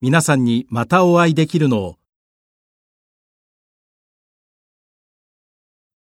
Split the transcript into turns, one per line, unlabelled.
皆さんにまたお会いできるのを